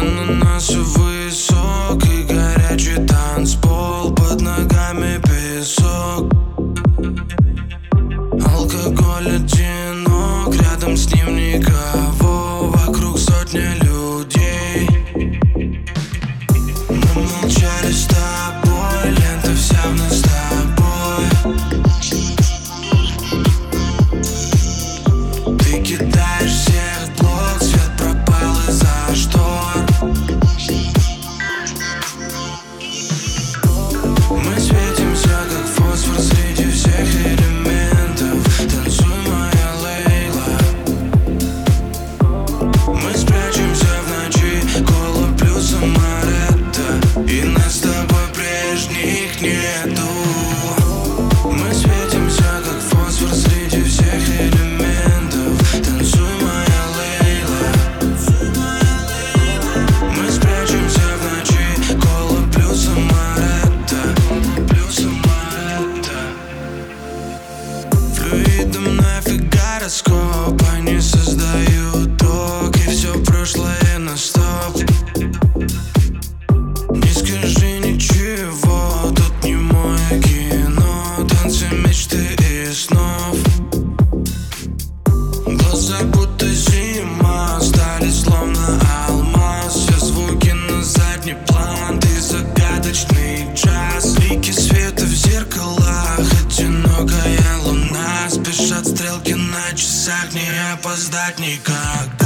Ананасы высокий горячий танцпол Под ногами Мы спрячемся в ночи, кола плюс И нас тобой прежних нету. Мы светимся, как фосфор среди всех элементов. Танцуй, моя Лейла. Мы спрячемся в ночи, кола плюс Флюидом нафига раскоп Они создают загадочный джаз Лики света в зеркалах. Одинокая луна. Спешат стрелки на часах. Не опоздать никогда